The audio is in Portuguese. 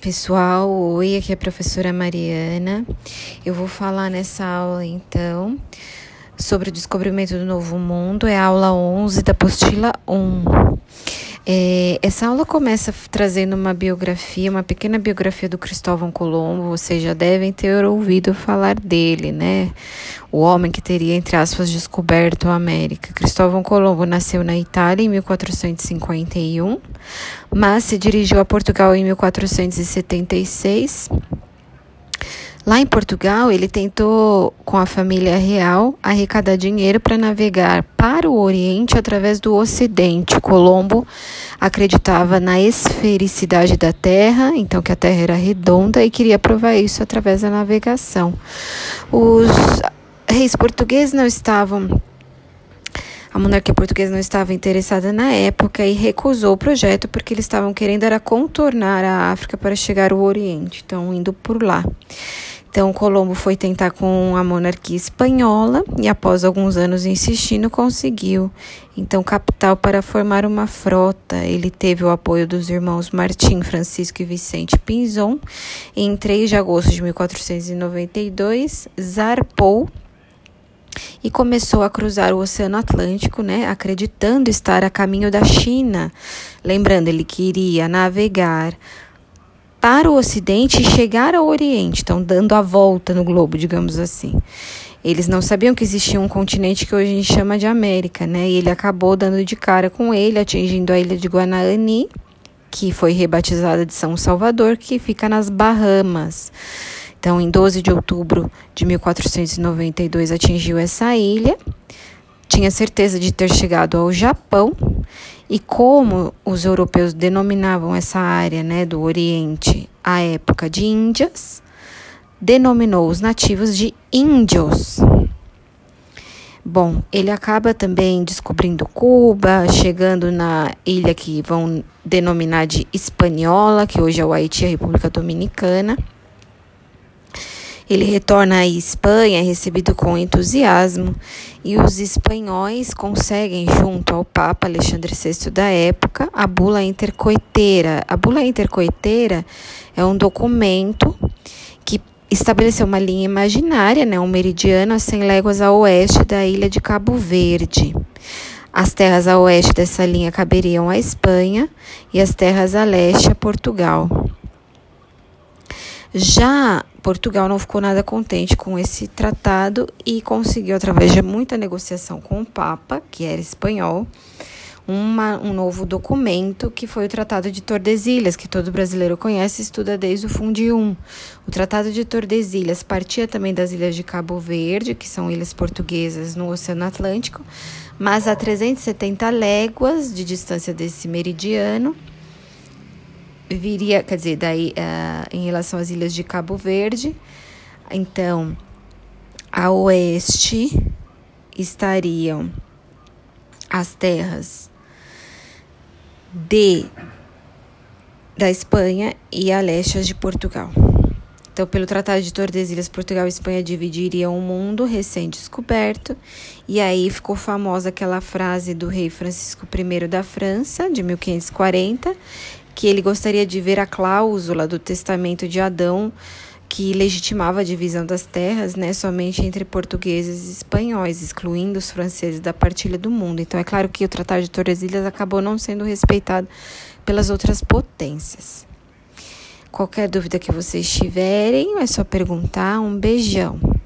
Pessoal, oi, aqui é a professora Mariana. Eu vou falar nessa aula então sobre o descobrimento do novo mundo, é a aula 11 da apostila 1. É, essa aula começa trazendo uma biografia, uma pequena biografia do Cristóvão Colombo. Vocês já devem ter ouvido falar dele, né? O homem que teria, entre aspas, descoberto a América. Cristóvão Colombo nasceu na Itália em 1451, mas se dirigiu a Portugal em 1476 Lá em Portugal, ele tentou, com a família real, arrecadar dinheiro para navegar para o Oriente através do Ocidente. Colombo acreditava na esfericidade da Terra, então que a Terra era redonda, e queria provar isso através da navegação. Os reis portugueses não estavam a monarquia portuguesa não estava interessada na época e recusou o projeto porque eles estavam querendo era contornar a África para chegar ao Oriente, então indo por lá. Então, Colombo foi tentar com a monarquia espanhola e, após alguns anos insistindo, conseguiu. Então, capital para formar uma frota. Ele teve o apoio dos irmãos Martim, Francisco e Vicente Pinzon. Em 3 de agosto de 1492, zarpou e começou a cruzar o Oceano Atlântico, né, acreditando estar a caminho da China. Lembrando, ele queria navegar para o Ocidente e chegar ao Oriente, então dando a volta no globo, digamos assim. Eles não sabiam que existia um continente que hoje a gente chama de América, né? E ele acabou dando de cara com ele, atingindo a ilha de Guanaani, que foi rebatizada de São Salvador, que fica nas Bahamas. Então, em 12 de outubro de 1492, atingiu essa ilha. Tinha certeza de ter chegado ao Japão e como os europeus denominavam essa área né, do Oriente à época de Índias, denominou os nativos de índios. Bom, ele acaba também descobrindo Cuba, chegando na ilha que vão denominar de Hispaniola, que hoje é o Haiti a República Dominicana. Ele retorna à Espanha, recebido com entusiasmo, e os espanhóis conseguem, junto ao Papa Alexandre VI da época, a Bula Intercoiteira. A Bula Intercoiteira é um documento que estabeleceu uma linha imaginária, né, um meridiano a 100 léguas a oeste da ilha de Cabo Verde. As terras a oeste dessa linha caberiam à Espanha e as terras a leste a Portugal. Já Portugal não ficou nada contente com esse tratado e conseguiu, através de muita negociação com o Papa, que era espanhol, uma, um novo documento que foi o Tratado de Tordesilhas, que todo brasileiro conhece e estuda desde o Fundium. O Tratado de Tordesilhas partia também das ilhas de Cabo Verde, que são ilhas portuguesas no Oceano Atlântico, mas a 370 léguas de distância desse meridiano viria, quer dizer, daí uh, em relação às ilhas de Cabo Verde, então a oeste estariam as terras de da Espanha e a leste as de Portugal. Então, pelo Tratado de Tordesilhas, Portugal e Espanha dividiriam o mundo recém-descoberto, e aí ficou famosa aquela frase do rei Francisco I da França, de 1540, que ele gostaria de ver a cláusula do testamento de Adão que legitimava a divisão das terras, né, somente entre portugueses e espanhóis, excluindo os franceses da partilha do mundo. Então é claro que o Tratado de Tordesilhas acabou não sendo respeitado pelas outras potências. Qualquer dúvida que vocês tiverem, é só perguntar. Um beijão.